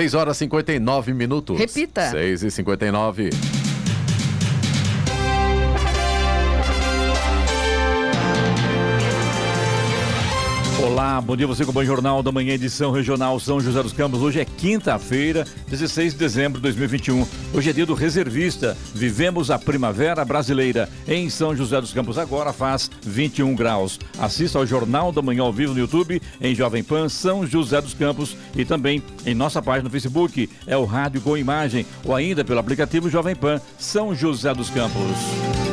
6 horas e 59 minutos. Repita. 6 e 59. Olá, bom dia você com o Bom Jornal da Manhã, edição regional São José dos Campos. Hoje é quinta-feira, 16 de dezembro de 2021. Hoje é dia do reservista. Vivemos a primavera brasileira. Em São José dos Campos agora faz 21 graus. Assista ao Jornal da Manhã ao vivo no YouTube, em Jovem Pan São José dos Campos e também em nossa página no Facebook, é o Rádio com Imagem, ou ainda pelo aplicativo Jovem Pan São José dos Campos.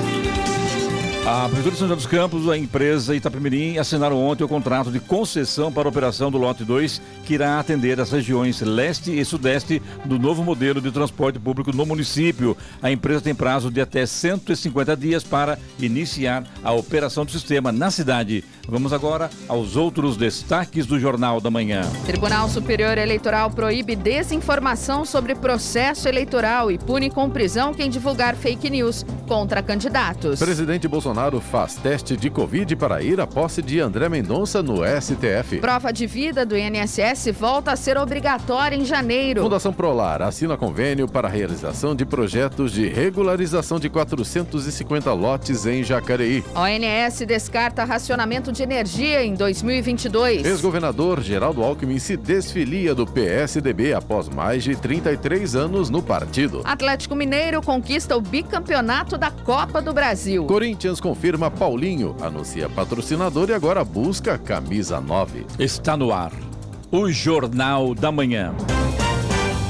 A Prefeitura de São José dos Campos, a empresa Itapemirim assinaram ontem o contrato de concessão para a operação do lote 2, que irá atender as regiões leste e sudeste do novo modelo de transporte público no município. A empresa tem prazo de até 150 dias para iniciar a operação do sistema na cidade. Vamos agora aos outros destaques do Jornal da Manhã. Tribunal Superior Eleitoral proíbe desinformação sobre processo eleitoral e pune com prisão quem divulgar fake news contra candidatos. Presidente Bolsonaro faz teste de Covid para ir à posse de André Mendonça no STF. Prova de vida do INSS volta a ser obrigatória em janeiro. Fundação Prolar assina convênio para a realização de projetos de regularização de 450 lotes em Jacareí. ONS descarta racionamento de energia em 2022. Ex-governador Geraldo Alckmin se desfilia do PSDB após mais de 33 anos no partido. Atlético Mineiro conquista o bicampeonato da Copa do Brasil. Corinthians confirma Paulinho, anuncia patrocinador e agora busca camisa 9. Está no ar o Jornal da Manhã.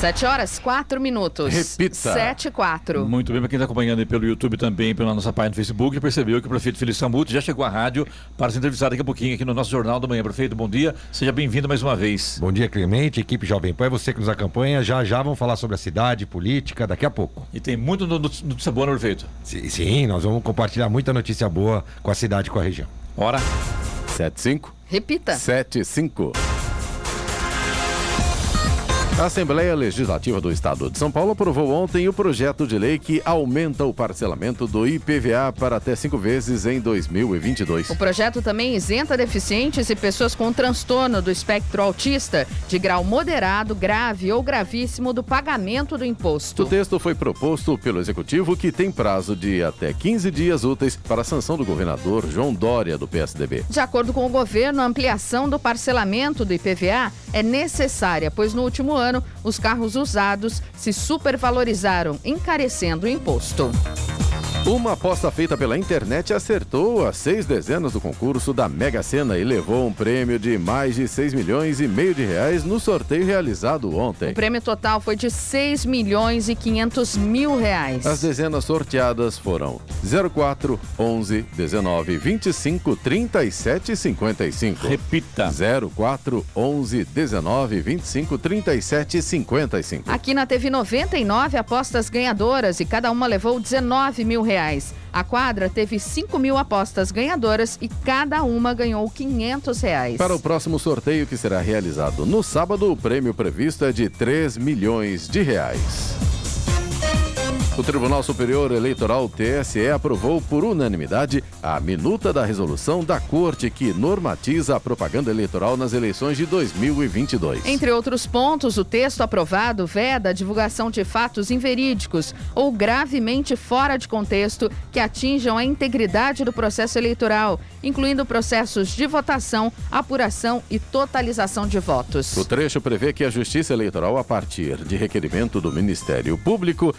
7 horas, 4 minutos. Repita. 7 e 4. Muito bem, para quem está acompanhando aí pelo YouTube também, pela nossa página no Facebook, já percebeu que o prefeito Felício Sambuti já chegou à rádio para se entrevistar daqui a pouquinho aqui no nosso Jornal da Manhã. Prefeito, bom dia, seja bem-vindo mais uma vez. Bom dia, Clemente, equipe Jovem Pan, é você que nos acompanha. Já já vamos falar sobre a cidade, política, daqui a pouco. E tem muito no- no- notícia boa, né, prefeito? Sim, sim, nós vamos compartilhar muita notícia boa com a cidade e com a região. Ora, 75 Repita. 75. A Assembleia Legislativa do Estado de São Paulo aprovou ontem o projeto de lei que aumenta o parcelamento do IPVA para até cinco vezes em 2022. O projeto também isenta deficientes e pessoas com transtorno do espectro autista de grau moderado, grave ou gravíssimo do pagamento do O imposto. texto foi proposto pelo Executivo, que tem prazo de até 15 dias úteis para a sanção do governador João Dória, do PSDB. De acordo com o governo, a ampliação do parcelamento do IPVA é necessária, pois no último ano os carros usados se supervalorizaram, encarecendo o imposto. Uma aposta feita pela internet acertou as seis dezenas do concurso da Mega Sena e levou um prêmio de mais de 6 milhões e meio de reais no sorteio realizado ontem. O prêmio total foi de 6 milhões e 500 mil reais. As dezenas sorteadas foram 04, 11, 19, 25, 37 e 55. repita. 04, 11, 19, 25, 37 e 55. Aqui na TV 99 apostas ganhadoras e cada uma levou 19 mil reais. A quadra teve 5 mil apostas ganhadoras e cada uma ganhou 500 reais. Para o próximo sorteio que será realizado no sábado, o prêmio previsto é de 3 milhões de reais. O Tribunal Superior Eleitoral TSE aprovou por unanimidade a minuta da resolução da Corte que normatiza a propaganda eleitoral nas eleições de 2022. Entre outros pontos, o texto aprovado veda a divulgação de fatos inverídicos ou gravemente fora de contexto que atinjam a integridade do processo eleitoral, incluindo processos de votação, apuração e totalização de votos. O trecho prevê que a Justiça Eleitoral, a partir de requerimento do Ministério Público,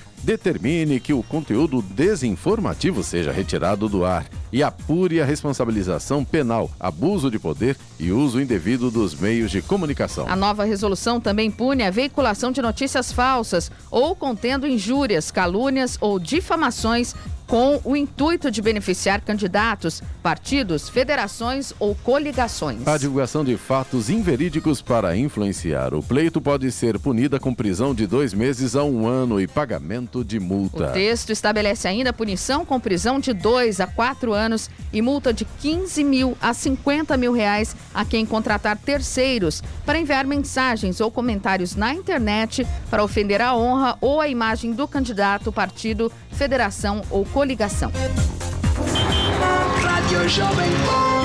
que o conteúdo desinformativo seja retirado do ar e apure a responsabilização penal, abuso de poder e uso indevido dos meios de comunicação. A nova resolução também pune a veiculação de notícias falsas ou contendo injúrias, calúnias ou difamações com o intuito de beneficiar candidatos, partidos, federações ou coligações. A divulgação de fatos inverídicos para influenciar o pleito pode ser punida com prisão de dois meses a um ano e pagamento de multa. O texto estabelece ainda punição com prisão de dois a quatro anos e multa de 15 mil a 50 mil reais a quem contratar terceiros para enviar mensagens ou comentários na internet para ofender a honra ou a imagem do candidato, partido, federação ou coligação.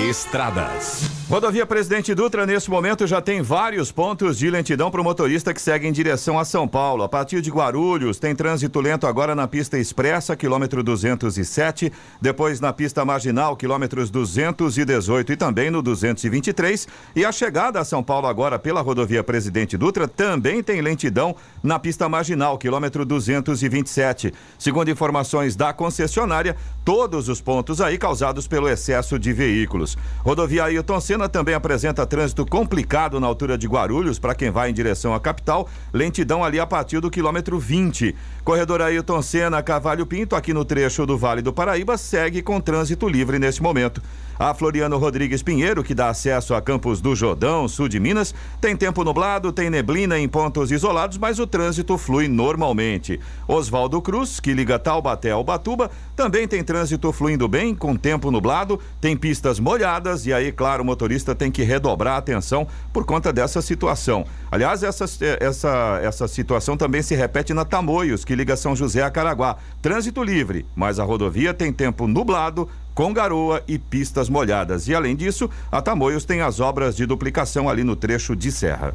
Estradas. Rodovia Presidente Dutra, nesse momento, já tem vários pontos de lentidão para o motorista que segue em direção a São Paulo. A partir de Guarulhos, tem trânsito lento agora na pista expressa, quilômetro 207, depois na pista marginal, quilômetros 218 e também no 223. E a chegada a São Paulo agora pela rodovia Presidente Dutra também tem lentidão na pista marginal, quilômetro 227. Segundo informações da concessionária, todos os pontos aí causados pelo excesso de veículos. Rodovia Ailton Senna também apresenta trânsito complicado na altura de Guarulhos para quem vai em direção à capital, lentidão ali a partir do quilômetro 20. Corredor Ailton Senna, Cavalho Pinto, aqui no trecho do Vale do Paraíba, segue com trânsito livre neste momento. A Floriano Rodrigues Pinheiro, que dá acesso a Campos do Jordão, sul de Minas, tem tempo nublado, tem neblina em pontos isolados, mas o trânsito flui normalmente. Oswaldo Cruz, que liga Taubaté ao Batuba, também tem trânsito fluindo bem, com tempo nublado, tem pistas molhadas e aí, claro, o motorista tem que redobrar a atenção por conta dessa situação. Aliás, essa, essa, essa situação também se repete na Tamoios, que liga São José a Caraguá. Trânsito livre, mas a rodovia tem tempo nublado, com garoa e pistas molhadas. E além disso, a Tamoios tem as obras de duplicação ali no trecho de serra.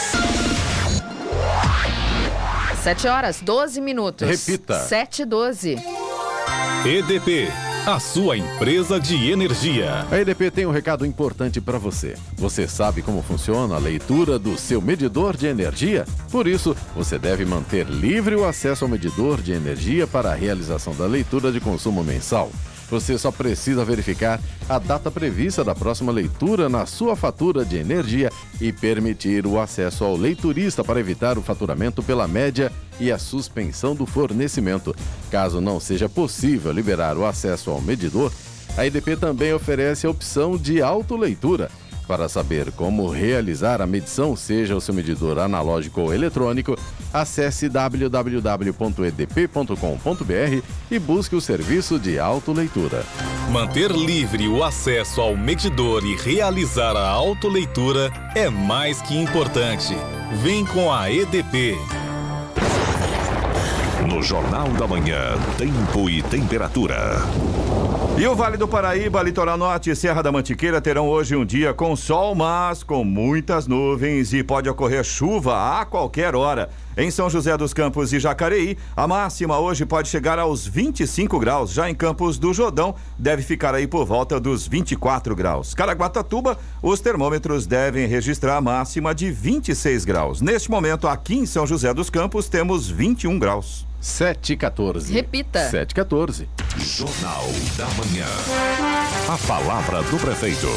7 horas, 12 minutos. Repita. 7 e 12. EDP, a sua empresa de energia. A EDP tem um recado importante para você. Você sabe como funciona a leitura do seu medidor de energia? Por isso, você deve manter livre o acesso ao medidor de energia para a realização da leitura de consumo mensal. Você só precisa verificar a data prevista da próxima leitura na sua fatura de energia e permitir o acesso ao leiturista para evitar o faturamento pela média e a suspensão do fornecimento. Caso não seja possível liberar o acesso ao medidor, a EDP também oferece a opção de autoleitura. Para saber como realizar a medição, seja o seu medidor analógico ou eletrônico, acesse www.edp.com.br e busque o serviço de autoleitura. Manter livre o acesso ao medidor e realizar a autoleitura é mais que importante. Vem com a EDP. No Jornal da Manhã, tempo e temperatura. E o Vale do Paraíba, Litoral Norte e Serra da Mantiqueira terão hoje um dia com sol, mas com muitas nuvens e pode ocorrer chuva a qualquer hora. Em São José dos Campos e Jacareí, a máxima hoje pode chegar aos 25 graus. Já em Campos do Jordão, deve ficar aí por volta dos 24 graus. Caraguatatuba, os termômetros devem registrar a máxima de 26 graus. Neste momento, aqui em São José dos Campos, temos 21 graus. 7 e 14. Repita. 7 e 14. Jornal da Manhã. A palavra do prefeito.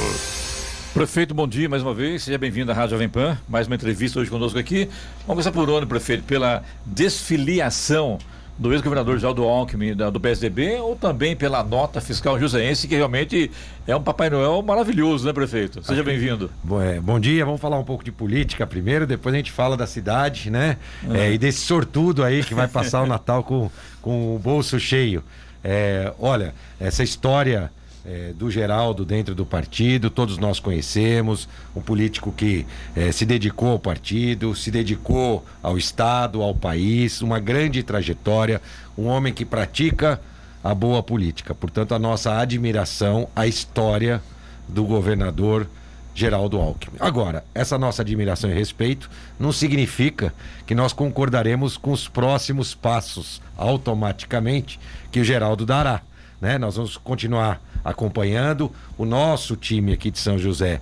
Prefeito, bom dia mais uma vez. Seja bem-vindo à Rádio Jovem Pan. Mais uma entrevista hoje conosco aqui. Vamos começar por onde, prefeito? Pela desfiliação do ex-governador Geraldo Alckmin da- do PSDB ou também pela nota fiscal joseense, que realmente é um Papai Noel maravilhoso, né, prefeito? Seja bem-vindo. Bom, é, bom dia, vamos falar um pouco de política primeiro, depois a gente fala da cidade, né? É, e desse sortudo aí que vai passar o Natal com, com o bolso cheio. É, olha, essa história é, do Geraldo dentro do partido, todos nós conhecemos, um político que é, se dedicou ao partido, se dedicou ao Estado, ao país, uma grande trajetória, um homem que pratica a boa política. Portanto, a nossa admiração à história do governador Geraldo Alckmin. Agora, essa nossa admiração e respeito não significa que nós concordaremos com os próximos passos automaticamente que o Geraldo dará. Né? Nós vamos continuar acompanhando. O nosso time aqui de São José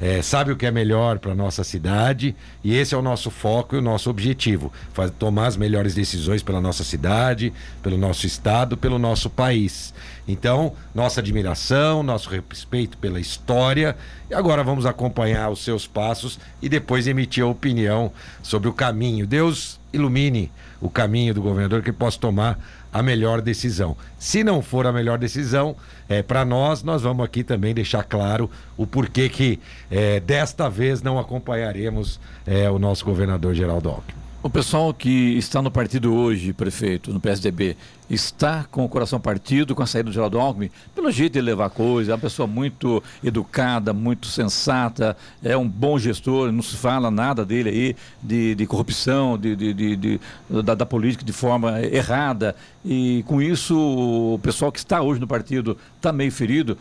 é, sabe o que é melhor para nossa cidade e esse é o nosso foco e o nosso objetivo: faz, tomar as melhores decisões pela nossa cidade, pelo nosso estado, pelo nosso país. Então, nossa admiração, nosso respeito pela história e agora vamos acompanhar os seus passos e depois emitir a opinião sobre o caminho. Deus ilumine o caminho do governador que possa tomar a melhor decisão. Se não for a melhor decisão, é, para nós, nós vamos aqui também deixar claro o porquê que é, desta vez não acompanharemos é, o nosso governador Geraldo Alckmin. O pessoal que está no partido hoje, prefeito, no PSDB, está com o coração partido com a saída do Geraldo Alckmin, pelo jeito de levar coisa, é uma pessoa muito educada, muito sensata, é um bom gestor, não se fala nada dele aí de, de corrupção, de, de, de da, da, política de forma errada. E com isso, o pessoal que está hoje no partido está meio ferido.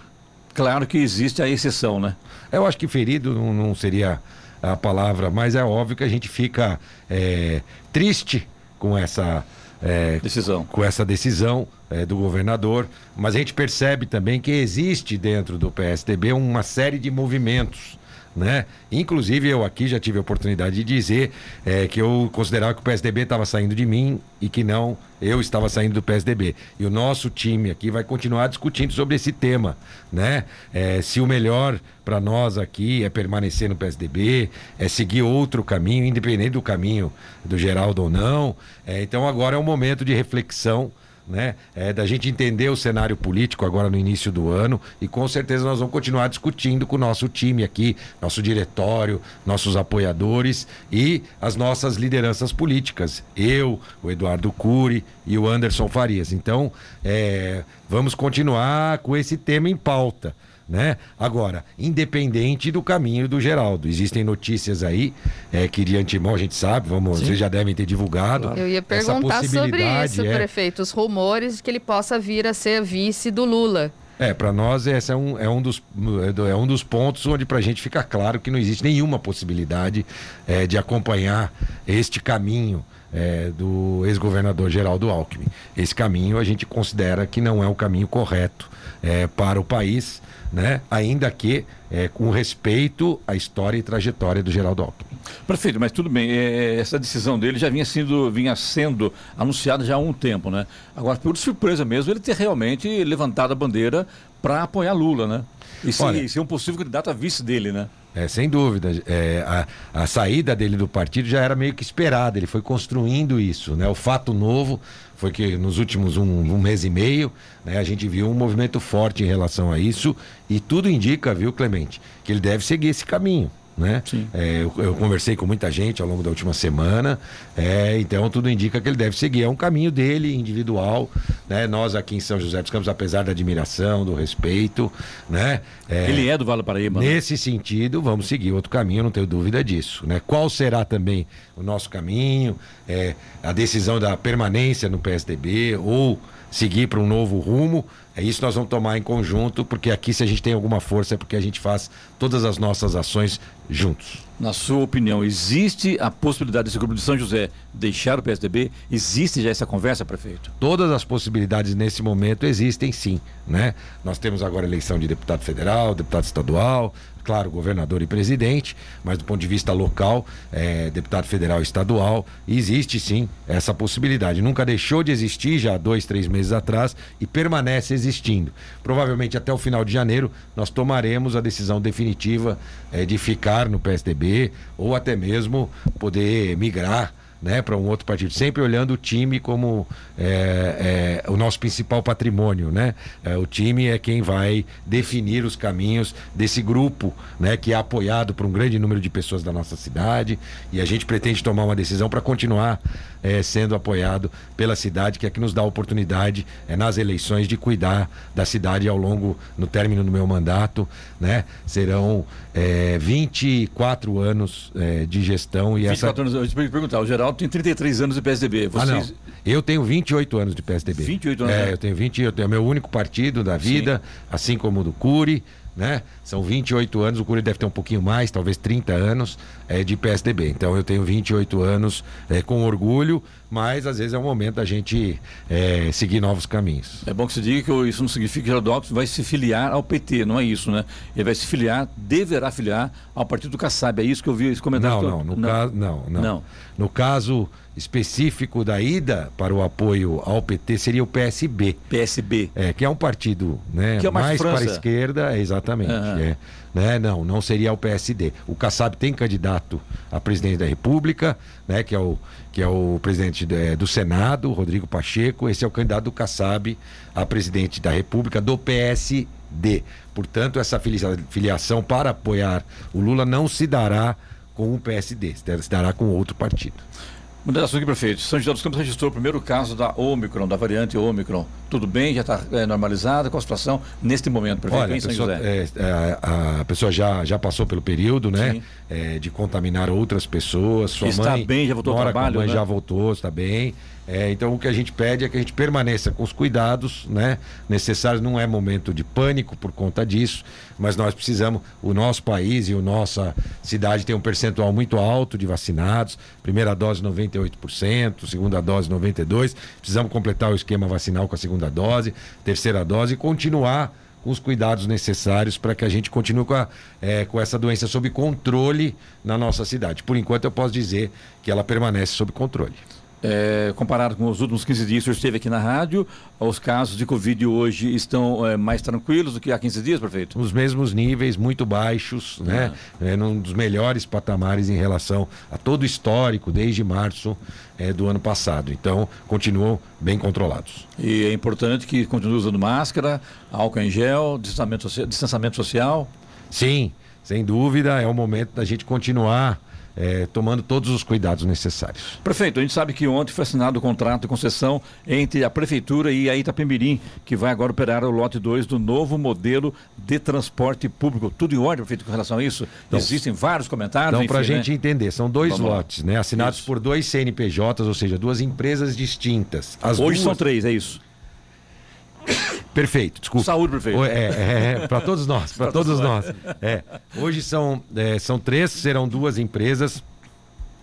Claro que existe a exceção, né? Eu acho que ferido não, não seria a palavra, mas é óbvio que a gente fica é, triste com essa é, decisão, com essa decisão é, do governador, mas a gente percebe também que existe dentro do PSDB uma série de movimentos né? Inclusive eu aqui já tive a oportunidade de dizer é, que eu considerava que o PSDB estava saindo de mim e que não eu estava saindo do PSDB. E o nosso time aqui vai continuar discutindo sobre esse tema, né? É, se o melhor para nós aqui é permanecer no PSDB, é seguir outro caminho, independente do caminho do Geraldo ou não. É, então agora é um momento de reflexão né? É, da gente entender o cenário político agora no início do ano e com certeza nós vamos continuar discutindo com o nosso time aqui, nosso diretório, nossos apoiadores e as nossas lideranças políticas. Eu, o Eduardo Cury e o Anderson Farias. Então, é, vamos continuar com esse tema em pauta né? Agora, independente do caminho do Geraldo, existem notícias aí é, que de antemão a gente sabe, vamos, vocês já devem ter divulgado. Eu ia perguntar sobre isso, é... prefeito, os rumores de que ele possa vir a ser vice do Lula. É, para nós esse é um, é, um dos, é um dos pontos onde para a gente fica claro que não existe nenhuma possibilidade é, de acompanhar este caminho é, do ex-governador Geraldo Alckmin. Esse caminho a gente considera que não é o caminho correto é, para o país né? ainda que é, com respeito à história e trajetória do Geraldo Alckmin. Prefeito, mas tudo bem, é, essa decisão dele já vinha sendo, vinha sendo anunciada já há um tempo, né? Agora, por surpresa mesmo, ele ter realmente levantado a bandeira para apoiar Lula, né? E ser, Olha, ser um possível candidato a vice dele, né? É, sem dúvida. É, a, a saída dele do partido já era meio que esperada, ele foi construindo isso. Né? O fato novo foi que nos últimos um, um mês e meio né, a gente viu um movimento forte em relação a isso e tudo indica, viu, Clemente, que ele deve seguir esse caminho né? É, eu, eu, conversei com muita gente ao longo da última semana, é, então tudo indica que ele deve seguir. É um caminho dele, individual, né? Nós aqui em São José dos Campos, apesar da admiração, do respeito, né? É, ele é do Vale Paraíba. Né? Nesse sentido, vamos seguir outro caminho, não tenho dúvida disso, né? Qual será também o nosso caminho, é, a decisão da permanência no PSDB ou seguir para um novo rumo. É isso que nós vamos tomar em conjunto, porque aqui, se a gente tem alguma força, é porque a gente faz todas as nossas ações juntos. Na sua opinião, existe a possibilidade desse grupo de São José deixar o PSDB? Existe já essa conversa, prefeito? Todas as possibilidades nesse momento existem sim. Né? Nós temos agora eleição de deputado federal, deputado estadual, claro, governador e presidente, mas do ponto de vista local, é, deputado federal e estadual, existe sim essa possibilidade. Nunca deixou de existir já dois, três meses atrás e permanece existindo. Provavelmente até o final de janeiro nós tomaremos a decisão definitiva é, de ficar no PSDB ou até mesmo poder migrar né, para um outro partido, sempre olhando o time como é, é, o nosso principal patrimônio, né? É, o time é quem vai definir os caminhos desse grupo, né, que é apoiado por um grande número de pessoas da nossa cidade e a gente pretende tomar uma decisão para continuar é, sendo apoiado pela cidade, que é que nos dá a oportunidade é, nas eleições de cuidar da cidade ao longo, no término do meu mandato, né? Serão é, 24 anos é, de gestão e 24 essa... anos, eu te perguntar, o Geraldo tem 33 anos de PSDB. Vocês... Ah, não. Eu tenho 28 anos de PSDB. 28 anos? É, né? eu tenho 20, eu tenho é meu único partido da vida, Sim. assim como o do Cury né? São 28 anos, o Cury deve ter um pouquinho mais, talvez 30 anos é, de PSDB. Então eu tenho 28 anos é, com orgulho, mas às vezes é o momento da gente é, seguir novos caminhos. É bom que se diga que isso não significa que Geraldo Alckmin vai se filiar ao PT, não é isso, né? Ele vai se filiar, deverá filiar ao partido do Kassab. É isso que eu vi esse comentário. Não, não, no não. Caso, não, não. Não. No caso específico da ida para o apoio ao PT seria o PSB. PSB. É, que é um partido né, é mais mais para a esquerda, exatamente. Aham. é. Né, não, não seria o PSD. O Kassab tem candidato a presidente da República, né, que, é o, que é o presidente eh, do Senado, Rodrigo Pacheco. Esse é o candidato do Kassab a presidente da República do PSD. Portanto, essa filia- filiação para apoiar o Lula não se dará com o PSD, se dará com outro partido. Moderação aqui, prefeito. São José dos Campos registrou o primeiro caso da Omicron, da variante Omicron. Tudo bem? Já está normalizada? Qual a situação neste momento, prefeito, Olha, a pessoa, é, é, a, a pessoa já, já passou pelo período, né? É, de contaminar outras pessoas. Sua Está mãe bem, já voltou ao trabalho, mãe, né? já voltou, está bem. É, então o que a gente pede é que a gente permaneça com os cuidados né, necessários. Não é momento de pânico por conta disso, mas nós precisamos, o nosso país e a nossa cidade tem um percentual muito alto de vacinados. Primeira dose 98%, segunda dose 92%. Precisamos completar o esquema vacinal com a segunda dose, terceira dose e continuar com os cuidados necessários para que a gente continue com, a- eh, com essa doença sob controle na nossa cidade. Por enquanto, eu posso dizer que ela permanece sob controle. É, comparado com os últimos 15 dias que o senhor esteve aqui na rádio, os casos de Covid hoje estão é, mais tranquilos do que há 15 dias, prefeito? Nos mesmos níveis, muito baixos, né? É, num dos melhores patamares em relação a todo o histórico, desde março eh, do ano passado. Então, continuam bem controlados. E é importante que continue usando máscara, álcool em gel. Distanciamento social. Sim, sem dúvida, é o momento da gente continuar eh, tomando todos os cuidados necessários. Prefeito, a gente sabe que ontem foi assinado o contrato de concessão entre a Prefeitura e a Itapemirim, que vai agora operar o lote 2 do novo modelo de transporte público. Tudo em ordem, prefeito, com relação a isso? Existem vários comentários. Então, para a enfim, gente né? entender, são dois Vamos lá. lotes, né? Assinados Isso. por dois CNPJs, ou seja, duas empresas distintas. As Hoje duas... são três, é isso. Perfeito, desculpa. Saúde, prefeito. O- É, é, para todos nós, para todos nós. É. Hoje são, é, são três, serão duas empresas,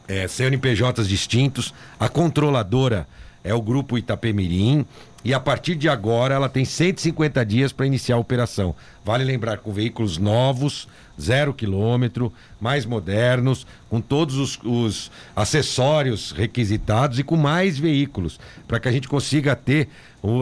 é, CNPJs distintos. A controladora é o grupo Itapemirim. E a partir de agora ela tem 150 dias para iniciar a operação. Vale lembrar com veículos novos, zero quilômetro, mais modernos, com todos os, os acessórios requisitados e com mais veículos, para que a gente consiga ter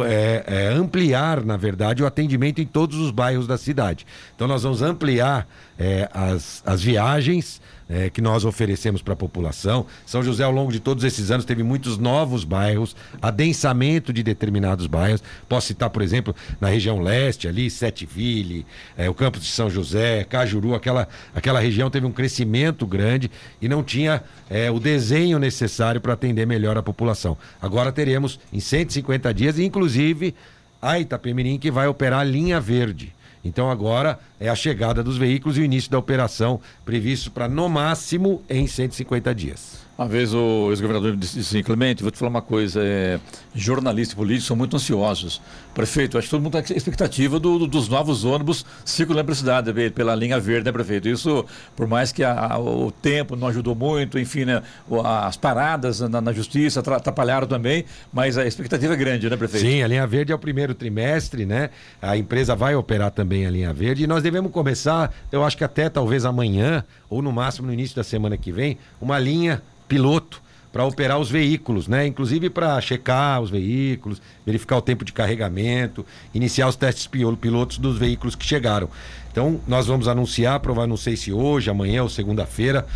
é, é, ampliar, na verdade, o atendimento em todos os bairros da cidade. Então, nós vamos ampliar é, as, as viagens é, que nós oferecemos para a população. São José, ao longo de todos esses anos, teve muitos novos bairros, adensamento de determinados bairros. Posso citar, por exemplo, na região leste, ali, Setiville, é, o campus de São José, Cajuru, aquela, aquela região teve um crescimento grande e não tinha é, o desenho necessário para atender melhor a população. Agora teremos em 150 dias, inclusive a Itapemirim, que vai operar a linha verde. Então agora é a chegada dos veículos e o início da operação previsto para no máximo em 150 dias. Uma vez o ex-governador disse assim, Clemente, vou te falar uma coisa, é, jornalistas e políticos são muito ansiosos. Prefeito, acho que todo mundo está com expectativa do- do- dos novos ônibus circulando pela cidade, pe- pela linha verde, né, prefeito? Isso, por mais que a- a- o tempo não ajudou muito, enfim, né, as paradas na, na justiça atra- atrapalharam também, mas a expectativa é grande, né, prefeito? Sim, a linha verde é o primeiro trimestre, né? A empresa vai operar também a linha verde e nós devemos começar, eu acho que até talvez amanhã, ou no máximo no início da semana que vem, uma linha piloto para operar os veículos, né? Inclusive para checar os veículos, verificar o tempo de carregamento, iniciar os testes pilotos dos veículos que chegaram. Então, nós vamos anunciar, provavelmente não sei se hoje, amanhã ou segunda-feira,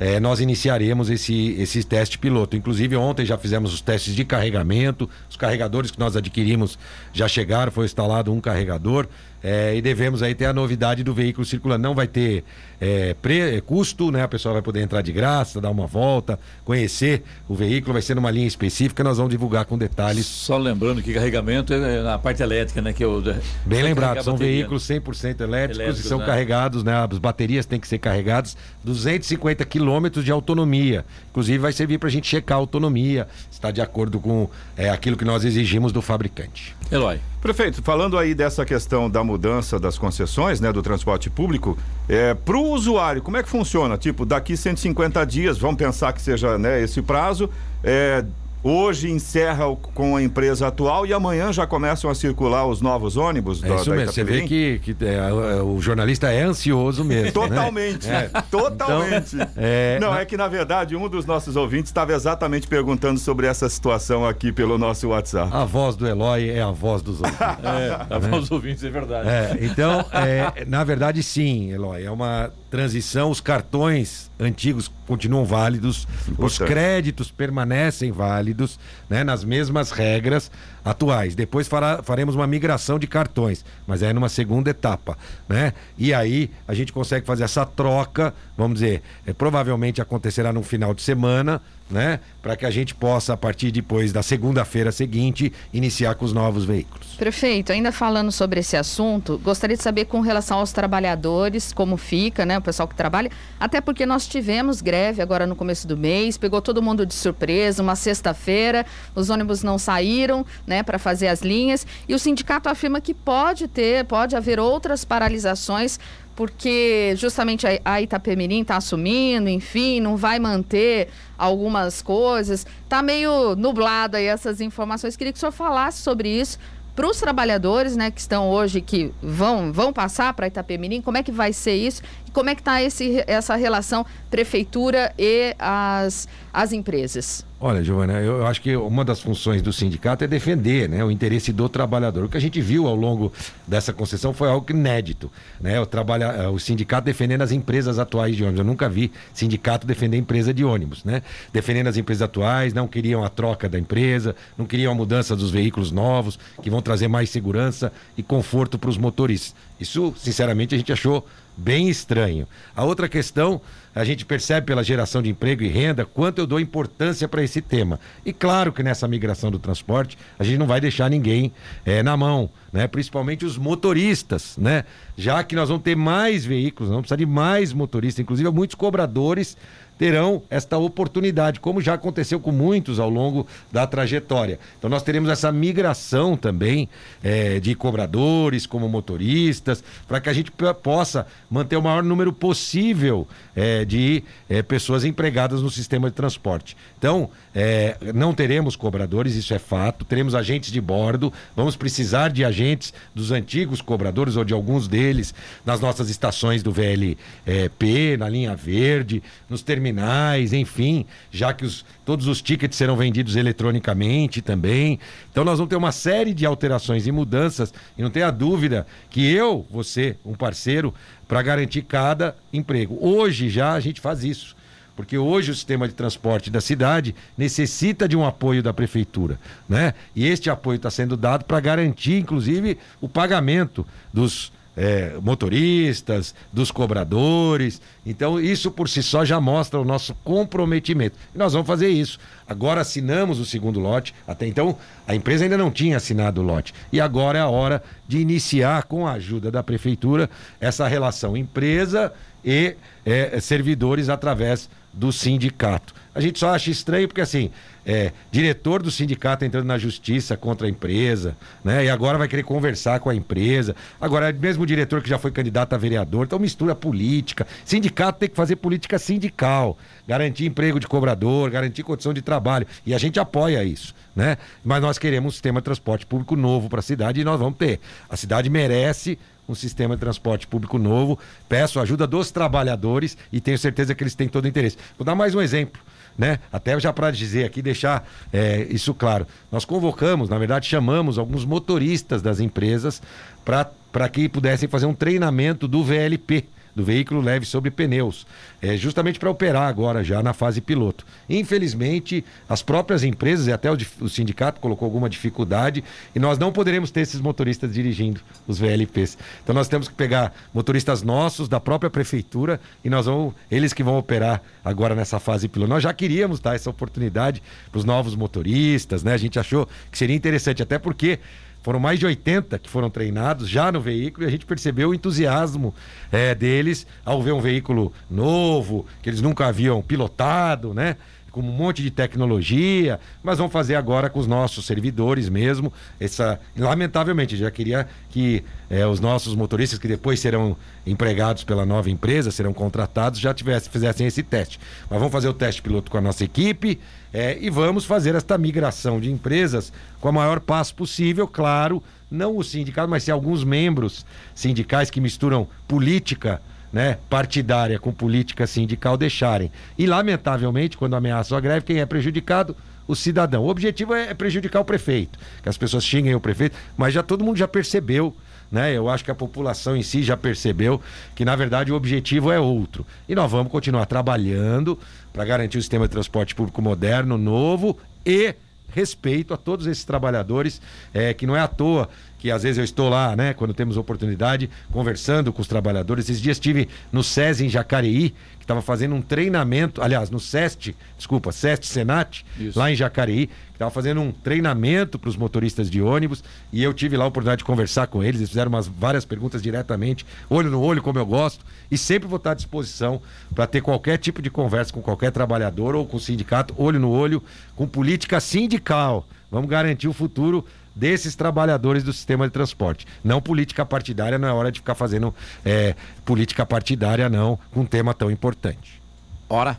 é, nós iniciaremos esse, esse teste piloto. Inclusive, ontem já fizemos os testes de carregamento, os carregadores que nós adquirimos já chegaram, foi instalado um carregador. É, e devemos aí ter a novidade do veículo circulando. Não vai ter é, pre- custo, né? A pessoa vai poder entrar de graça, dar uma volta, conhecer o veículo, vai ser numa linha específica, nós vamos divulgar com detalhes. Só lembrando que carregamento é na parte elétrica, né? Que eu, Bem lembrado, são bateria, veículos 100% elétricos Elétricos, e são né? carregados, né? As baterias têm que ser carregadas 250 quilômetros de autonomia. Inclusive vai servir para a gente checar a autonomia, está de acordo com é, aquilo que nós exigimos do fabricante. Eloy. Prefeito, falando aí dessa questão da mudança das concessões, né, do transporte público, é, para o usuário, como é que funciona? Tipo, daqui 150 dias, vamos pensar que seja né, esse prazo, é, Hoje encerra com a empresa atual e amanhã já começam a circular os novos ônibus É da, isso da mesmo. Você vê que, que, é, o- o jornalista é ansioso mesmo. né? Totalmente, totalmente. é, Não, é que na verdade um dos nossos ouvintes estava exatamente perguntando sobre essa situação aqui pelo nosso WhatsApp. A voz do Eloy é a voz dos ouvintes. É, tá bom, os ouvintes, é verdade. É, então, é, na verdade, sim, Eloy. É uma transição. Os cartões antigos continuam válidos, os Importante. créditos permanecem válidos, né, nas mesmas regras atuais. Depois fará- faremos uma migração de cartões, mas é numa segunda etapa, né? E aí a gente consegue fazer essa troca, vamos dizer, é, provavelmente acontecerá no final de semana, né? Para que a gente possa, a partir depois da segunda-feira seguinte, iniciar com os novos veículos. Prefeito, ainda falando sobre esse assunto, gostaria de saber com relação aos trabalhadores, como fica, né, o pessoal que trabalha, até porque nós tivemos greve agora no começo do mês, pegou todo mundo de surpresa, uma sexta-feira, os ônibus não saíram, né, para fazer as linhas, e o sindicato afirma que pode ter, pode haver outras paralisações porque justamente a, Itapemirim está assumindo, enfim, não vai manter algumas coisas. Tá meio nublado aí essas informações. Queria que o senhor falasse sobre isso para os trabalhadores, né, que estão hoje, que vão, vão passar para Itapemirim, como é que vai ser isso? Como é que está essa relação prefeitura e as, as empresas? Olha, Giovana, eu eu acho que uma das funções do sindicato é defender né, o interesse do trabalhador. O que a gente viu ao longo dessa concessão foi algo inédito. Né? O, trabalha, eh, o sindicato defendendo as empresas atuais de ônibus. Eu nunca vi sindicato defender empresa de ônibus. Né? Defendendo as empresas atuais, não queriam a troca da empresa, não queriam a mudança dos veículos novos, que vão trazer mais segurança e conforto para os motoristas. Isso, sinceramente, a gente achou bem estranho. A outra questão, a gente percebe pela geração de emprego e renda quanto eu dou importância para esse tema. E claro que nessa migração do transporte, a gente não vai deixar ninguém eh, na mão, né? principalmente os motoristas, né? já que nós vamos ter mais veículos, vamos precisar de mais motoristas, inclusive muitos cobradores terão esta oportunidade, como já aconteceu com muitos ao longo da trajetória. Então nós teremos essa migração também eh, de cobradores como motoristas, para que a gente possa manter o maior número possível eh, de eh, pessoas empregadas no sistema de transporte. Então, eh, não teremos cobradores, isso é fato, teremos agentes de bordo, vamos precisar de agentes dos antigos cobradores ou de alguns deles nas nossas estações do VLP, na linha verde, nos terminais, enfim, já que os, todos os tickets serão vendidos eletronicamente também. Então nós vamos ter uma série de alterações e mudanças, e não tenha dúvida que eu, você, um parceiro, para garantir cada emprego. Hoje já a gente faz isso. Porque hoje o sistema de transporte da cidade necessita de um apoio da prefeitura, né? E este apoio está sendo dado para garantir, inclusive, o pagamento dos eh, motoristas, dos cobradores. Então, isso por si só já mostra o nosso comprometimento. E nós vamos fazer isso. Agora assinamos o segundo lote. Até então, a empresa ainda não tinha assinado o lote. E agora é a hora de iniciar, com a ajuda da prefeitura, essa relação empresa e eh, servidores através do sindicato. A gente só acha estranho porque, assim, é, diretor do sindicato entrando na justiça contra a empresa, né? E agora vai querer conversar com a empresa. Agora, mesmo o diretor que já foi candidato a vereador, então mistura política. Sindicato tem que fazer política sindical, garantir emprego de cobrador, garantir condição de trabalho. E a gente apoia isso, né? Mas nós queremos um sistema de transporte público novo para a cidade e nós vamos ter. A cidade merece um sistema de transporte público novo. Peço a ajuda dos trabalhadores e tenho certeza que eles têm todo o interesse. Vou dar mais um exemplo. Né? Até já para dizer aqui, deixar é, isso claro. Nós convocamos, na verdade, chamamos alguns motoristas das empresas para que pudessem fazer um treinamento do VLP, do veículo leve sobre pneus, é, justamente para operar agora já na fase piloto. Infelizmente, as próprias empresas e até o, o sindicato colocou alguma dificuldade e nós não poderemos ter esses motoristas dirigindo os VLPs. Então nós temos que pegar motoristas nossos da própria prefeitura e nós vamos, eles que vão operar agora nessa fase piloto. Nós já queríamos dar essa oportunidade para os novos motoristas, né? A gente achou que seria interessante, até porque foram mais de 80 que foram treinados já no veículo e a gente percebeu o entusiasmo eh, deles ao ver um veículo novo, que eles nunca haviam pilotado, né? Com um monte de tecnologia, mas vamos fazer agora com os nossos servidores mesmo. Essa, lamentavelmente, já queria que eh, os nossos motoristas que depois serão empregados pela nova empresa, serão contratados, já tivesse, fizessem esse teste. Mas vamos fazer o teste piloto com a nossa equipe eh, e vamos fazer esta migração de empresas com o maior passo possível, claro, não o sindicato, mas se alguns membros sindicais que misturam política né, partidária com política sindical deixarem. E, lamentavelmente, quando ameaçam a greve, quem é prejudicado? O cidadão. O objetivo é prejudicar o prefeito, que as pessoas xinguem o prefeito, mas já todo mundo já percebeu. Né? Eu acho que a população em si já percebeu que, na verdade, o objetivo é outro. E nós vamos continuar trabalhando para garantir o sistema de transporte público moderno, novo e respeito a todos esses trabalhadores, é, que não é à toa que às vezes eu estou lá, né, quando temos oportunidade, conversando com os trabalhadores. Esses dias estive no SESI em Jacareí, que estava fazendo um treinamento, aliás, no SEST, desculpa, SEST Senat, Isso. lá em Jacareí, que estava fazendo um treinamento para os motoristas de ônibus, e eu tive lá a oportunidade de conversar com eles, eles fizeram umas, várias perguntas diretamente, olho no olho, como eu gosto, e sempre vou estar à disposição para ter qualquer tipo de conversa com qualquer trabalhador ou com o sindicato, olho no olho, com política sindical. Vamos garantir o futuro desses trabalhadores do sistema de transporte. Não política partidária, não é hora de ficar fazendo é, política partidária, não, com um tema tão importante. Ora.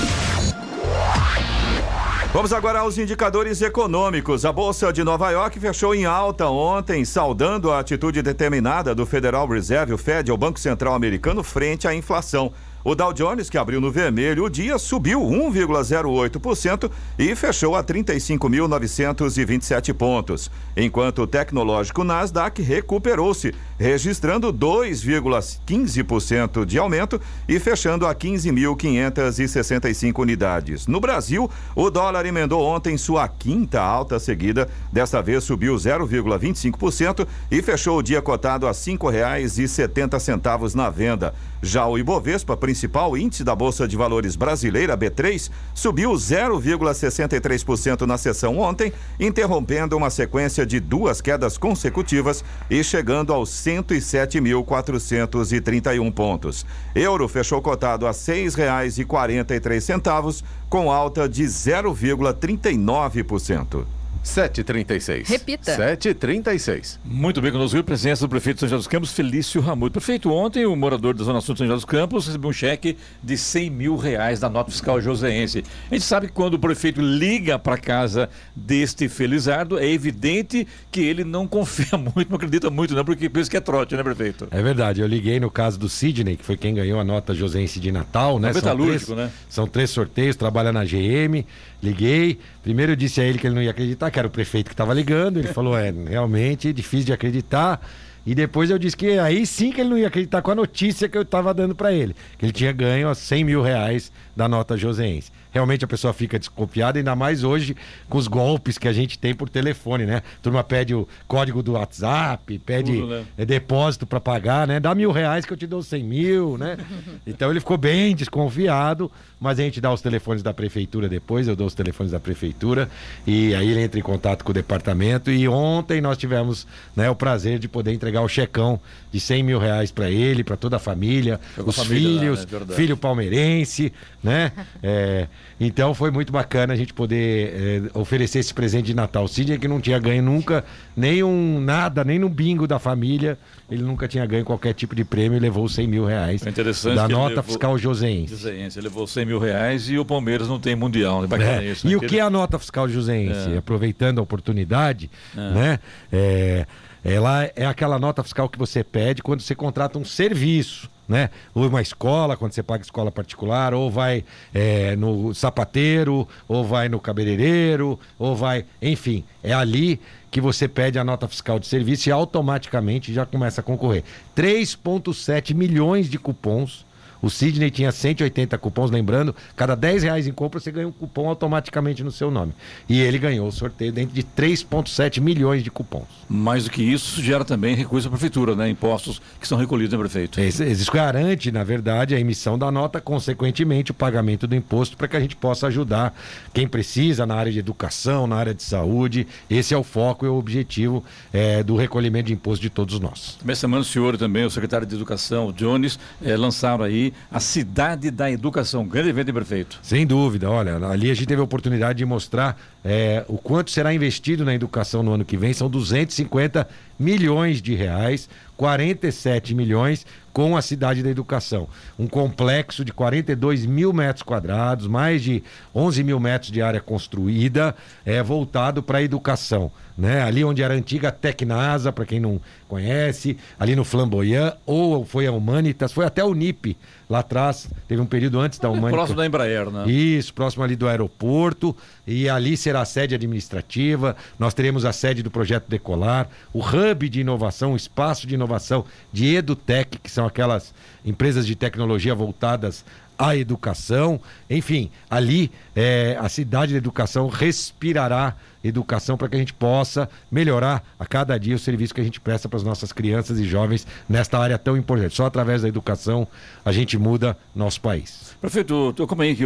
Vamos agora aos indicadores econômicos. A Bolsa de Nova York fechou em alta ontem, saudando a atitude determinada do Federal Reserve, o Fed, ao Banco Central Americano, frente à inflação. O Dow Jones, que abriu no vermelho o dia, subiu 1,08% e fechou a 35.927 pontos, enquanto o tecnológico Nasdaq recuperou-se, registrando 2,15% de aumento e fechando a 15.565 unidades. No Brasil, o dólar emendou ontem sua quinta alta seguida, desta vez subiu 0,25% e fechou o dia cotado a R$ 5,70 na venda. Já o Ibovespa, principal índice da Bolsa de Valores brasileira, B3, subiu 0,63% na sessão ontem, interrompendo uma sequência de duas quedas consecutivas e chegando aos 107.431 pontos. Euro fechou cotado a R$ 6,43, com alta de 0,39%. 736. Repita. 736. Muito bem, conosco a presença do prefeito de São José dos Campos, Felício Ramuto. Prefeito, ontem o morador da Zona Sul de São José dos Campos recebeu um cheque de 100 mil reais da nota fiscal joseense. A gente sabe que quando o prefeito liga para casa deste Felizardo, é evidente que ele não confia muito, não acredita muito, não, porque pensa que é trote, né, prefeito? É verdade. Eu liguei no caso do Sidney, que foi quem ganhou a nota joseense de Natal, né? É metalúrgico, três, né? São três sorteios, trabalha na GM. Liguei. Primeiro eu disse a ele que ele não ia acreditar, que era o prefeito que estava ligando. Ele falou: é, realmente é difícil de acreditar. E depois eu disse que aí sim que ele não ia acreditar com a notícia que eu estava dando para ele. Que ele tinha ganho ó, 100 mil reais da nota joseense realmente a pessoa fica desconfiada, ainda mais hoje com os golpes que a gente tem por telefone, né? A turma pede o código do WhatsApp, pede Tudo, né? é, depósito para pagar, né? Dá mil reais que eu te dou cem mil, né? Então ele ficou bem desconfiado, mas a gente dá os telefones da prefeitura depois, eu dou os telefones da prefeitura e aí ele entra em contato com o departamento e ontem nós tivemos né, o prazer de poder entregar o checão de cem mil reais para ele, para toda a família, os família filhos, lá, né? filho palmeirense, né? É, então foi muito bacana a gente poder é, oferecer esse presente de Natal. O Sidney que não tinha ganho nunca nenhum nada, nem no bingo da família, ele nunca tinha ganho qualquer tipo de prêmio e levou 100 mil reais é interessante da nota levou, fiscal joseense. joseense. Levou 100 mil reais e o Palmeiras não tem mundial. É é. isso. Né? E o que é a nota fiscal joseense? É. Aproveitando a oportunidade, É. né? É, ela é aquela nota fiscal que você pede quando você contrata um serviço. Né? Ou uma escola, quando você paga escola particular, ou vai é, no sapateiro, ou vai no cabeleireiro, ou vai. Enfim, é ali que você pede a nota fiscal de serviço e automaticamente já começa a concorrer. 3,7 milhões de cupons O Sidney tinha 180 cupons, lembrando, cada 10 reais em compra você ganha um cupom automaticamente no seu nome. E ele ganhou o sorteio dentro de 3,7 milhões de cupons. Mais do que isso, gera também recurso à prefeitura, né? Impostos que são recolhidos, né, prefeito? Isso, garante, na verdade, a emissão da nota, consequentemente, o pagamento do imposto para que a gente possa ajudar quem precisa na área de educação, na área de saúde. Esse é o foco e o objetivo é, do recolhimento de imposto de todos nós. Também semana o senhor também o secretário de Educação, o Jones, eh, lançaram aí a Cidade da Educação. Grande evento, prefeito? Sem dúvida, olha, ali a gente teve a oportunidade de mostrar é, o quanto será investido na educação no ano que vem. São 250 milhões de reais, 47 milhões com a cidade da educação. Um complexo de 42 mil metros quadrados, mais de 11 mil metros de área construída, é, voltado para a educação. Né? Ali onde era a antiga Tecnasa, para quem não conhece, ali no Flamboyant, ou foi a Humanitas, foi até o NIP, lá atrás, teve um período antes da Humanitas. Próximo da Embraer, né? Isso, próximo ali do aeroporto, e ali será a sede administrativa, nós teremos a sede do projeto Decolar, o hub de inovação, o espaço de inovação de EduTech, que são aquelas empresas de tecnologia voltadas à educação. Enfim, ali é, a cidade da educação respirará educação para que a gente possa melhorar a cada dia o serviço que a gente presta para as nossas crianças e jovens nesta área tão importante. Só através da educação a gente muda nosso país. Prefeito, eu acompanhei que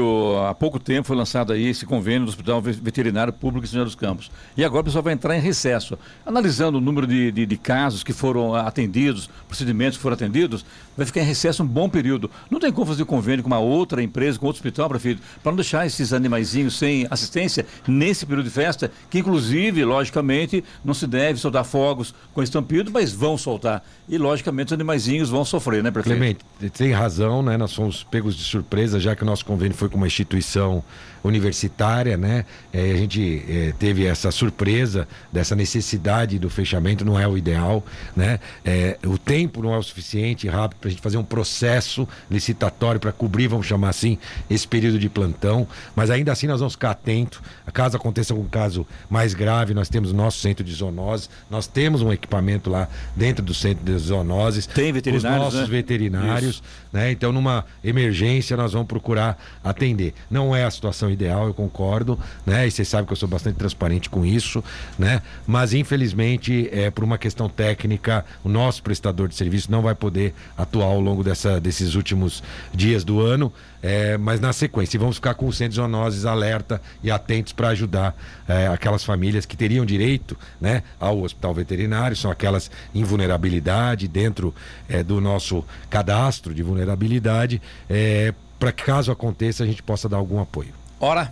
há pouco tempo foi lançado aí esse convênio do Hospital Veterinário Público José dos Campos. E agora o pessoal vai entrar em recesso. Analisando o número de, de, de casos que foram atendidos, procedimentos que foram atendidos, vai ficar em recesso um bom período. Não tem como fazer convênio com uma outra empresa, com outro hospital, prefeito, para não deixar esses animaizinhos sem assistência nesse período de festa, que inclusive, logicamente, não se deve soltar fogos com estampido, mas vão soltar. E, logicamente, os animaizinhos vão sofrer, né, prefeito? Clemente, tem razão, né? Nós fomos pegos de surpresa, já que o nosso convênio foi com uma instituição universitária, né? É, a gente é, teve essa surpresa dessa necessidade do fechamento, não é o ideal, né? É, o tempo não é o suficiente rápido para a gente fazer um processo licitatório para cobrir, vamos chamar assim, esse período de plantão, mas ainda assim nós vamos ficar atentos. Caso aconteça algum caso mais grave, nós temos o nosso centro de zoonose, nós temos um equipamento lá dentro do centro de zoonoses. Tem veterinários, Os nossos né? veterinários, né? Então, numa emergência, nós vamos procurar atender. Não é a situação ideal, eu concordo, né? E você sabe que eu sou bastante transparente com isso, né? Mas infelizmente, é por uma questão técnica, o nosso prestador de serviço não vai poder atuar ao longo dessa, desses últimos dias do ano. É, mas na sequência, e vamos ficar com os centros zoonoses alerta e atentos para ajudar é, aquelas famílias que teriam direito né, ao hospital veterinário, são aquelas em vulnerabilidade dentro é, do nosso cadastro de vulnerabilidade, é, para que caso aconteça a gente possa dar algum apoio. Hora.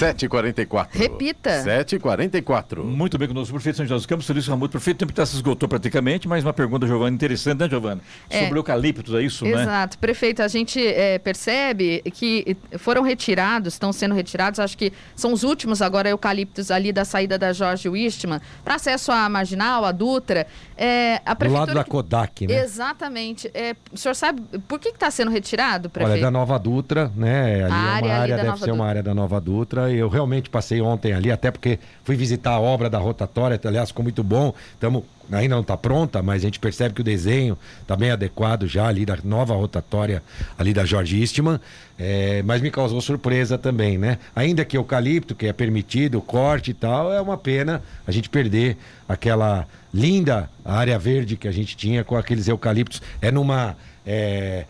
7h44. Repita. 7h44. Muito bem conosco, prefeito São José dos Campos, Felício Ramuto. Prefeito, o tempo já se esgotou praticamente, mas uma pergunta, Giovana, interessante, né, Giovana? É. Sobre eucaliptos, é isso, né? Exato, prefeito. A gente é, percebe que foram retirados, estão sendo retirados, acho que são os últimos agora eucaliptos ali da saída da Jorge Wistman para acesso à Marginal, à Dutra. É, a Do prefeitura lado da Kodak, né? Exatamente. É, o senhor sabe por que está sendo retirado, prefeito? Olha, da Nova Dutra, né? Ali A é área uma área, deve ser uma Dutra. área da Nova Dutra. E eu realmente passei ontem ali, até porque fui visitar a obra da rotatória, aliás, ficou muito bom. Tamo, ainda não está pronta, mas a gente percebe que o desenho está bem adequado já ali da nova rotatória ali da Jorge Eastman. É, mas me causou surpresa também, né? Ainda que eucalipto, que é permitido, corte e tal, é uma pena a gente perder aquela linda área verde que a gente tinha com aqueles eucaliptos. É numa. É,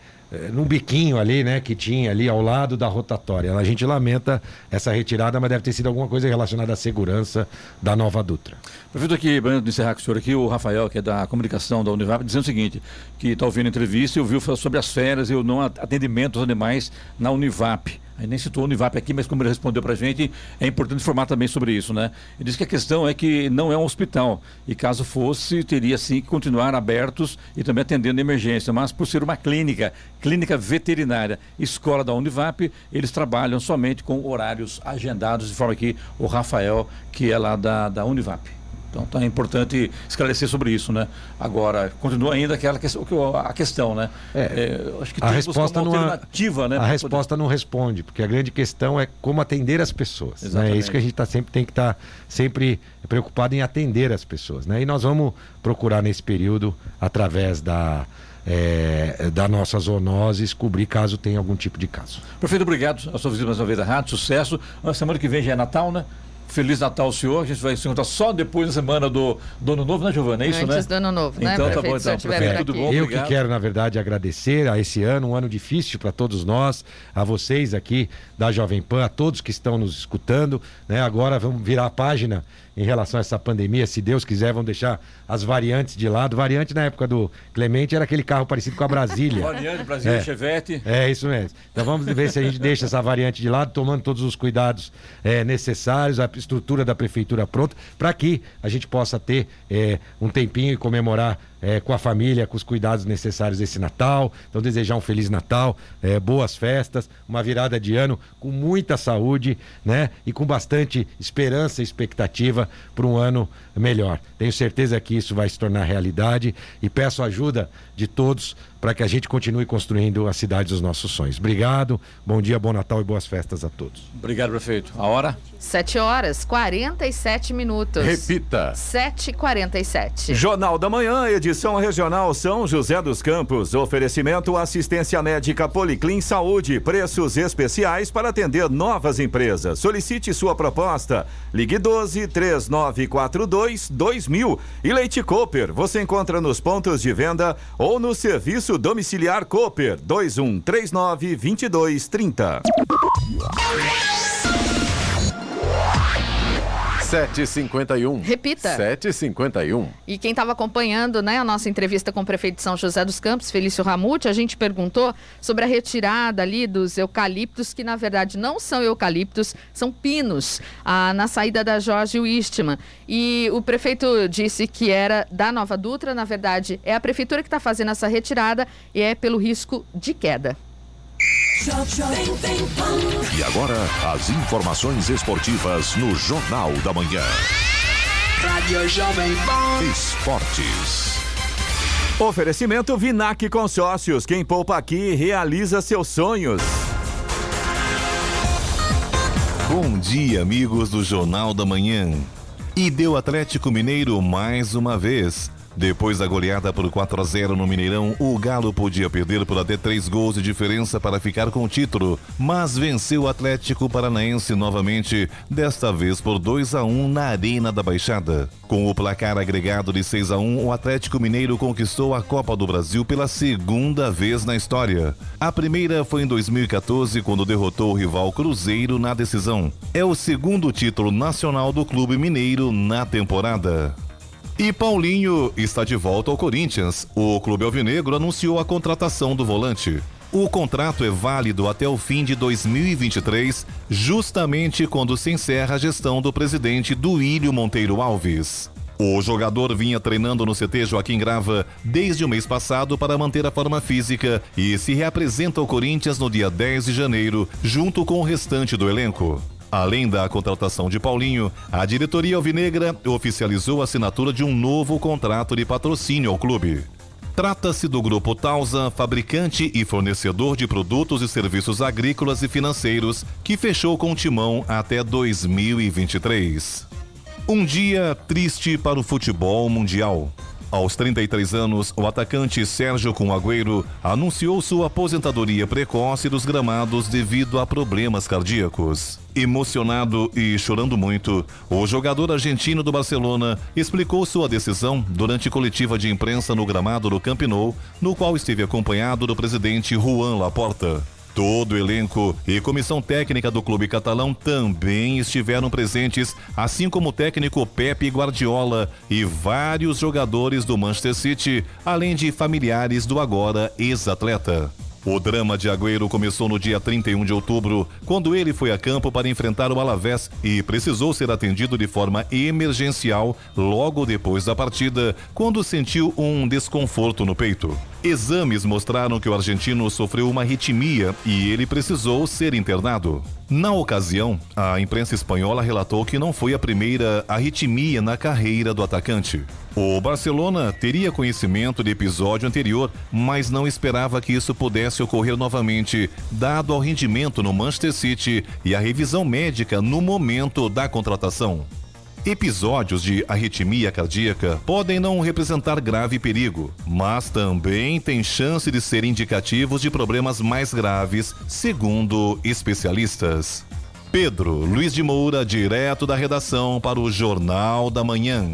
num biquinho ali, né, que tinha ali ao lado da rotatória. A gente lamenta essa retirada, mas deve ter sido alguma coisa relacionada à segurança da nova Dutra. Prefeito aqui, de encerrar com o senhor aqui, o Rafael, que é da comunicação da Univap, dizendo o seguinte, que está ouvindo a entrevista e ouviu falar sobre as férias e o não atendimento aos animais na Univap. Nem citou o Univap aqui, mas como ele respondeu para a gente, é importante informar também sobre isso, né? Ele disse que a questão é que não é um hospital e caso fosse, teria sim que continuar abertos e também atendendo emergência, mas por ser uma clínica, clínica veterinária, escola da Univap, eles trabalham somente com horários agendados, de forma que o Rafael, que é lá da, da Univap. Então tá importante esclarecer sobre isso, né? Agora, continua ainda aquela questão, a questão, né? É, É, acho que a resposta não é- alternativa, né? A resposta não responde, porque a grande questão é como atender as pessoas. Né? É Exatamente. isso que a gente tá sempre, tem que estar sempre preocupado em atender as pessoas. Né? E nós vamos procurar nesse período, através da, é, da nossa zoonoses, cobrir caso tenha algum tipo de caso. poder- Prefeito, obrigado. A sua visita mais uma vez à rádio, sucesso. Na semana que vem já é Natal, né? Feliz Natal ao senhor. A gente vai se encontrar só depois da semana do, do Ano Novo, né, Giovana? É isso, Antes né? do Ano Novo, né, Então tá bom, então. Prefeito, tudo bom? Eu Obrigado. que quero, na verdade, agradecer a esse ano, um ano difícil para todos nós, a vocês aqui da Jovem Pan, a todos que estão nos escutando. Né? Agora vamos virar a página em relação a essa pandemia. Se Deus quiser, vamos deixar as variantes de lado. Variante na época do Clemente era aquele carro parecido com a Brasília. Variante, Brasil, É. Chevette. É isso mesmo. Então vamos ver se a gente deixa essa variante de lado, tomando todos os cuidados eh, necessários, a estrutura da prefeitura pronta, para que a gente possa ter eh, um tempinho e comemorar eh, com a família, com os cuidados necessários esse Natal. Então desejar um feliz Natal, eh, boas festas, uma virada de ano com muita saúde, né? E com bastante esperança e expectativa para um ano melhor. Tenho certeza que isso vai se tornar realidade. E peço ajuda de todos para que a gente continue construindo a cidade dos nossos sonhos. Obrigado, bom dia, bom Natal e boas festas a todos. Obrigado, prefeito. A hora? 7 horas, 47 minutos. Repita. 7h47. Jornal da Manhã, edição regional São José dos Campos. Oferecimento assistência médica Policlin Saúde. Preços especiais para atender novas empresas. Solicite sua proposta. Ligue 12 3942 2000. E Leite Cooper. Você encontra nos pontos de venda ou no serviço domiciliar Cooper 2139 2230. 7h51. Repita. 7h51. E quem estava acompanhando né, a nossa entrevista com o prefeito de São José dos Campos, Felício Ramute, a gente perguntou sobre a retirada ali dos eucaliptos, que na verdade não são eucaliptos, são pinos, ah, na saída da Jorge Wistman. E o prefeito disse que era da Nova Dutra, na verdade é a prefeitura que está fazendo essa retirada e é pelo risco de queda. E agora, as informações esportivas no Jornal da Manhã. Rádio Jovem Pan. Esportes. Oferecimento Vinac Consórcios. Quem poupa aqui realiza seus sonhos. Bom dia, amigos do Jornal da Manhã. E deu Atlético Mineiro mais uma vez. Depois da goleada por 4 a 0 no Mineirão, o Galo podia perder por até 3 gols de diferença para ficar com o título, mas venceu o Atlético Paranaense novamente, desta vez por 2 a 1 na Arena da Baixada. Com o placar agregado de 6 a 1, o Atlético Mineiro conquistou a Copa do Brasil pela segunda vez na história. A primeira foi em 2014, quando derrotou o rival Cruzeiro na decisão. É o segundo título nacional do clube mineiro na temporada. E Paulinho está de volta ao Corinthians. O Clube Alvinegro anunciou a contratação do volante. O contrato é válido até o fim de 2023, justamente quando se encerra a gestão do presidente Duílio Monteiro Alves. O jogador vinha treinando no CT Joaquim Grava desde o mês passado para manter a forma física e se reapresenta ao Corinthians no dia 10 de janeiro, junto com o restante do elenco. Além da contratação de Paulinho, a diretoria alvinegra oficializou a assinatura de um novo contrato de patrocínio ao clube. Trata-se do Grupo Tausa, fabricante e fornecedor de produtos e serviços agrícolas e financeiros, que fechou com o Timão até 2023. Um dia triste para o futebol mundial. Aos 33 anos, o atacante Sérgio Cunagüero anunciou sua aposentadoria precoce dos gramados devido a problemas cardíacos. Emocionado e chorando muito, o jogador argentino do Barcelona explicou sua decisão durante coletiva de imprensa no gramado do Camp Nou, no qual esteve acompanhado do presidente Juan Laporta. Todo o elenco e comissão técnica do clube catalão também estiveram presentes, assim como o técnico Pepe Guardiola e vários jogadores do Manchester City, além de familiares do agora ex-atleta. O drama de Agüero começou no dia 31 de outubro, quando ele foi a campo para enfrentar o Alavés e precisou ser atendido de forma emergencial logo depois da partida, quando sentiu um desconforto no peito. Exames mostraram que o argentino sofreu uma arritmia e ele precisou ser internado. Na ocasião, a imprensa espanhola relatou que não foi a primeira arritmia na carreira do atacante. O Barcelona teria conhecimento de episódio anterior, mas não esperava que isso pudesse ocorrer novamente, dado ao rendimento no Manchester City e a revisão médica no momento da contratação. Episódios de arritmia cardíaca podem não representar grave perigo, mas também têm chance de ser indicativos de problemas mais graves, segundo especialistas. Pedro Luiz de Moura, direto da redação para o Jornal da Manhã.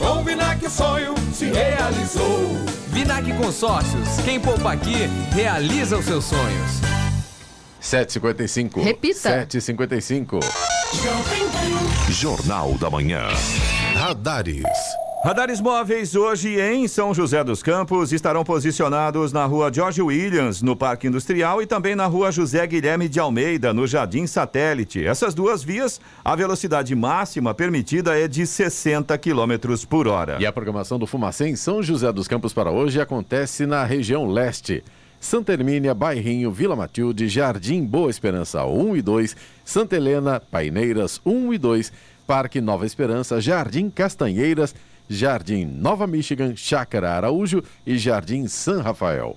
Com o Vinac o sonho se realizou. Vinac Consórcios, quem poupa aqui, realiza os seus sonhos. 7h55. Repita. 7h55. Jornal da Manhã. Radares. Radares móveis hoje em São José dos Campos estarão posicionados na rua George Williams, no Parque Industrial, e também na rua José Guilherme de Almeida, no Jardim Satélite. Essas duas vias, a velocidade máxima permitida é de 60 km por hora. E a programação do Fumacê em São José dos Campos para hoje acontece na região leste. Santa Hermínia, Bairrinho, Vila Matilde, Jardim Boa Esperança 1 e 2, Santa Helena, Paineiras 1 e 2, Parque Nova Esperança, Jardim Castanheiras, Jardim Nova Michigan, Chácara Araújo e Jardim San Rafael.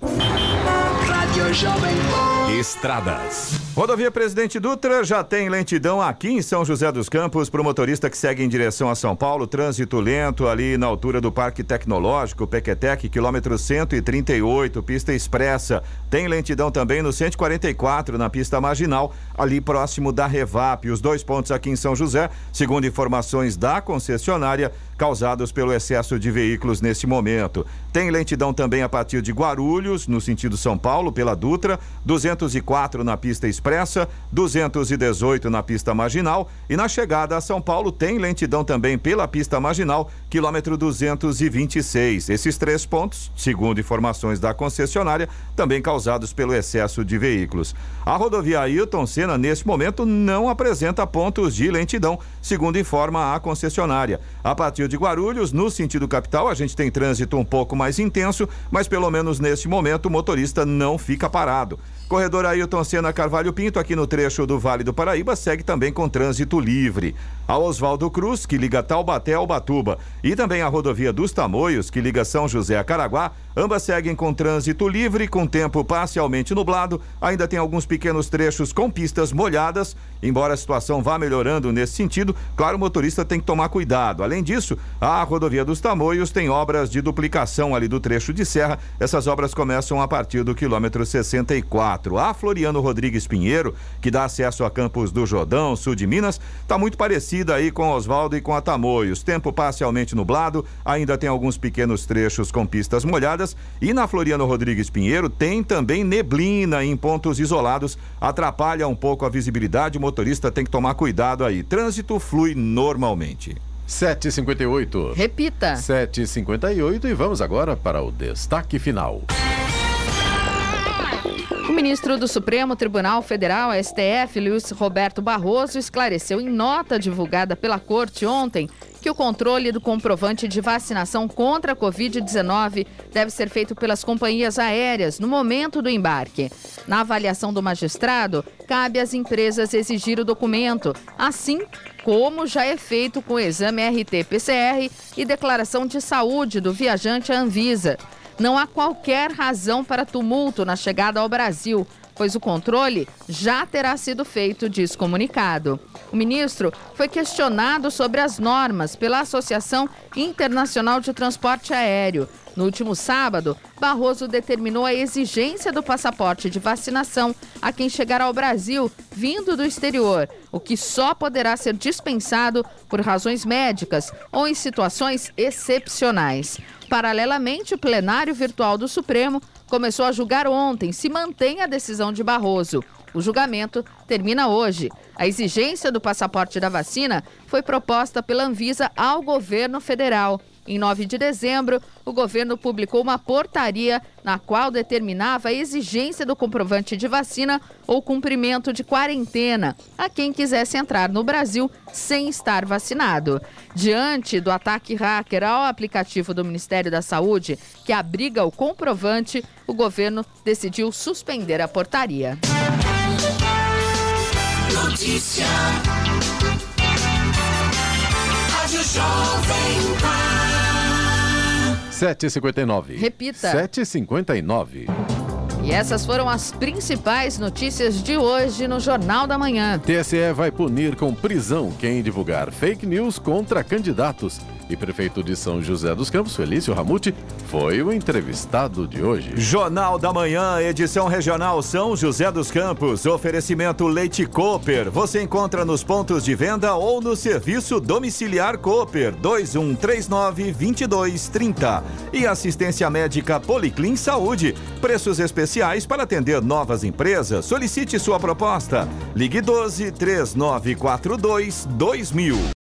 Rádio Jovem Pan. Estradas. Rodovia Presidente Dutra já tem lentidão aqui em São José dos Campos para o motorista que segue em direção a São Paulo. Trânsito lento ali na altura do Parque Tecnológico, Pequetec, quilômetro 138, pista expressa. Tem lentidão também no 144 na pista marginal, ali próximo da Revap. Os dois pontos aqui em São José, segundo informações da concessionária, causados pelo excesso de veículos nesse momento. Tem lentidão também a partir de Guarulhos, no sentido São Paulo, pela Dutra, 204 na pista expressa, 218 na pista marginal e na chegada a São Paulo tem lentidão também pela pista marginal, quilômetro 226. Esses três pontos, segundo informações da concessionária, também causados pelo excesso de veículos. A rodovia Ailton Senna, nesse momento, não apresenta pontos de lentidão, segundo informa a concessionária. A partir de Guarulhos, no sentido capital, a gente tem trânsito um pouco mais intenso, mas pelo menos nesse momento o motorista não fica parado. Corredor Ailton Senna Carvalho Pinto, aqui no trecho do Vale do Paraíba, segue também com trânsito livre. A Oswaldo Cruz, que liga Taubaté ao Batuba, e também a rodovia dos Tamoios, que liga São José a Caraguá, ambas seguem com trânsito livre, com tempo parcialmente nublado. Ainda tem alguns pequenos trechos com pistas molhadas. Embora a situação vá melhorando nesse sentido, claro, o motorista tem que tomar cuidado. Além disso, a rodovia dos Tamoios tem obras de duplicação ali do trecho de serra. Essas obras começam a partir do quilômetro 64. A Floriano Rodrigues Pinheiro, que dá acesso a Campos do Jordão, sul de Minas, está muito parecida aí com Oswaldo e com a Tamoios. Tempo parcialmente nublado, ainda tem alguns pequenos trechos com pistas molhadas. E na Floriano Rodrigues Pinheiro tem também neblina em pontos isolados, atrapalha um pouco a visibilidade. O motorista tem que tomar cuidado aí. Trânsito flui normalmente. 7h58. Repita. 7h58 e vamos agora para o destaque final. O ministro do Supremo Tribunal Federal, STF, Luiz Roberto Barroso, esclareceu em nota divulgada pela Corte ontem que o controle do comprovante de vacinação contra a Covid-19 deve ser feito pelas companhias aéreas no momento do embarque. Na avaliação do magistrado, cabe às empresas exigir o documento, assim como já é feito com o exame RT-PCR e declaração de saúde do viajante à Anvisa. Não há qualquer razão para tumulto na chegada ao Brasil, pois o controle já terá sido feito, diz comunicado. O ministro foi questionado sobre as normas pela Associação Internacional de Transporte Aéreo. No último sábado, Barroso determinou a exigência do passaporte de vacinação a quem chegar ao Brasil vindo do exterior, o que só poderá ser dispensado por razões médicas ou em situações excepcionais. Paralelamente, o plenário virtual do Supremo começou a julgar ontem se mantém a decisão de Barroso. O julgamento termina hoje. A exigência do passaporte da vacina foi proposta pela Anvisa ao governo federal. Em 9 de dezembro, o governo publicou uma portaria na qual determinava a exigência do comprovante de vacina ou cumprimento de quarentena a quem quisesse entrar no Brasil sem estar vacinado. Diante do ataque hacker ao aplicativo do Ministério da Saúde, que abriga o comprovante, o governo decidiu suspender a portaria. Notícia. Rádio Jovem Pan. 7h59. Repita. 7h59. E essas foram as principais notícias de hoje no Jornal da Manhã. TSE vai punir com prisão quem divulgar fake news contra candidatos. E prefeito de São José dos Campos, Felício Ramute, foi o entrevistado de hoje. Jornal da Manhã, edição regional São José dos Campos. Oferecimento Leite Cooper. Você encontra nos pontos de venda ou no serviço domiciliar Cooper 2139-2230. E assistência médica Policlin Saúde. Preços especiais para atender novas empresas. Solicite sua proposta. Ligue 12 3942 2000.